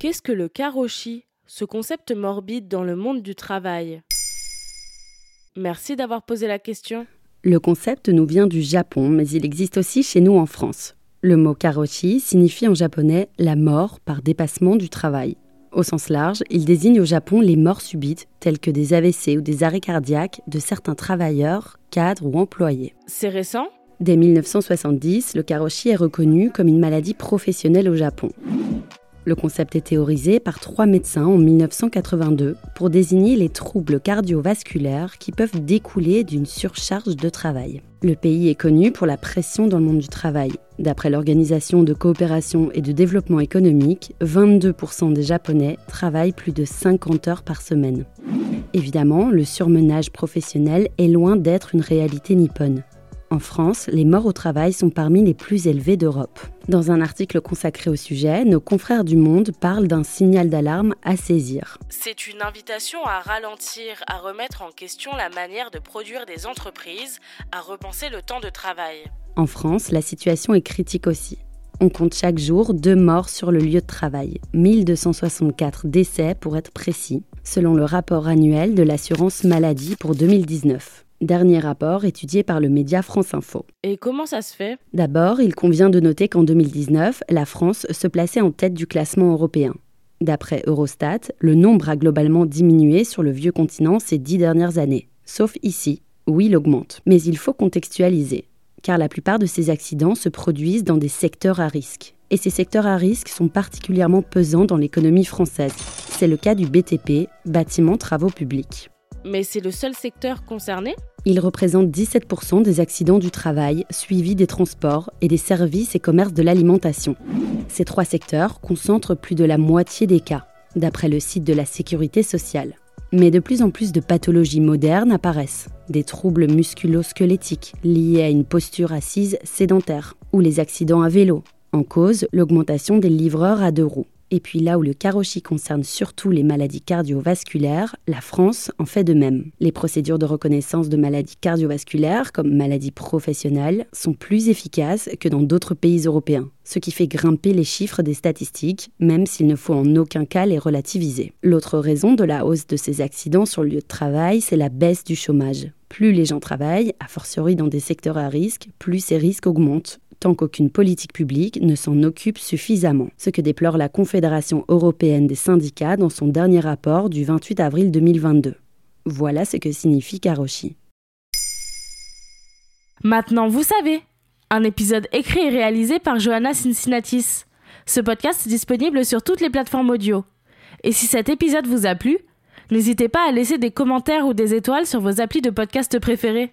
Qu'est-ce que le karoshi, ce concept morbide dans le monde du travail? Merci d'avoir posé la question. Le concept nous vient du Japon, mais il existe aussi chez nous en France. Le mot karoshi signifie en japonais la mort par dépassement du travail. Au sens large, il désigne au Japon les morts subites, telles que des AVC ou des arrêts cardiaques de certains travailleurs, cadres ou employés. C'est récent? Dès 1970, le karoshi est reconnu comme une maladie professionnelle au Japon. Le concept est théorisé par trois médecins en 1982 pour désigner les troubles cardiovasculaires qui peuvent découler d'une surcharge de travail. Le pays est connu pour la pression dans le monde du travail. D'après l'Organisation de coopération et de développement économique, 22% des Japonais travaillent plus de 50 heures par semaine. Évidemment, le surmenage professionnel est loin d'être une réalité nippone. En France, les morts au travail sont parmi les plus élevées d'Europe. Dans un article consacré au sujet, nos confrères du Monde parlent d'un signal d'alarme à saisir. C'est une invitation à ralentir, à remettre en question la manière de produire des entreprises, à repenser le temps de travail. En France, la situation est critique aussi. On compte chaque jour deux morts sur le lieu de travail, 1264 décès pour être précis, selon le rapport annuel de l'assurance maladie pour 2019. Dernier rapport étudié par le média France Info. Et comment ça se fait? D'abord, il convient de noter qu'en 2019, la France se plaçait en tête du classement européen. D'après Eurostat, le nombre a globalement diminué sur le vieux continent ces dix dernières années. Sauf ici, où il augmente. Mais il faut contextualiser, car la plupart de ces accidents se produisent dans des secteurs à risque. Et ces secteurs à risque sont particulièrement pesants dans l'économie française. C'est le cas du BTP, bâtiment travaux publics. Mais c'est le seul secteur concerné il représente 17% des accidents du travail, suivis des transports et des services et commerces de l'alimentation. Ces trois secteurs concentrent plus de la moitié des cas, d'après le site de la sécurité sociale. Mais de plus en plus de pathologies modernes apparaissent, des troubles musculo-squelettiques liés à une posture assise sédentaire, ou les accidents à vélo, en cause l'augmentation des livreurs à deux roues. Et puis là où le karoshi concerne surtout les maladies cardiovasculaires, la France en fait de même. Les procédures de reconnaissance de maladies cardiovasculaires comme maladies professionnelles sont plus efficaces que dans d'autres pays européens, ce qui fait grimper les chiffres des statistiques, même s'il ne faut en aucun cas les relativiser. L'autre raison de la hausse de ces accidents sur le lieu de travail, c'est la baisse du chômage. Plus les gens travaillent, a fortiori dans des secteurs à risque, plus ces risques augmentent tant qu'aucune politique publique ne s'en occupe suffisamment, ce que déplore la Confédération européenne des syndicats dans son dernier rapport du 28 avril 2022. Voilà ce que signifie Karoshi. Maintenant, vous savez, un épisode écrit et réalisé par Johanna Cincinnatis. Ce podcast est disponible sur toutes les plateformes audio. Et si cet épisode vous a plu, n'hésitez pas à laisser des commentaires ou des étoiles sur vos applis de podcast préférés.